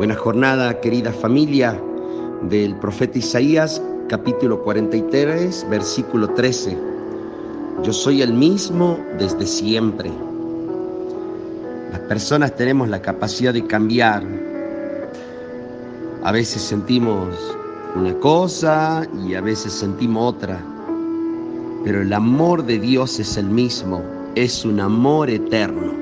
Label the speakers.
Speaker 1: Buena jornada, querida familia del profeta Isaías, capítulo 43, versículo 13. Yo soy el mismo desde siempre. Las personas tenemos la capacidad de cambiar. A veces sentimos una cosa y a veces sentimos otra. Pero el amor de Dios es el mismo, es un amor eterno.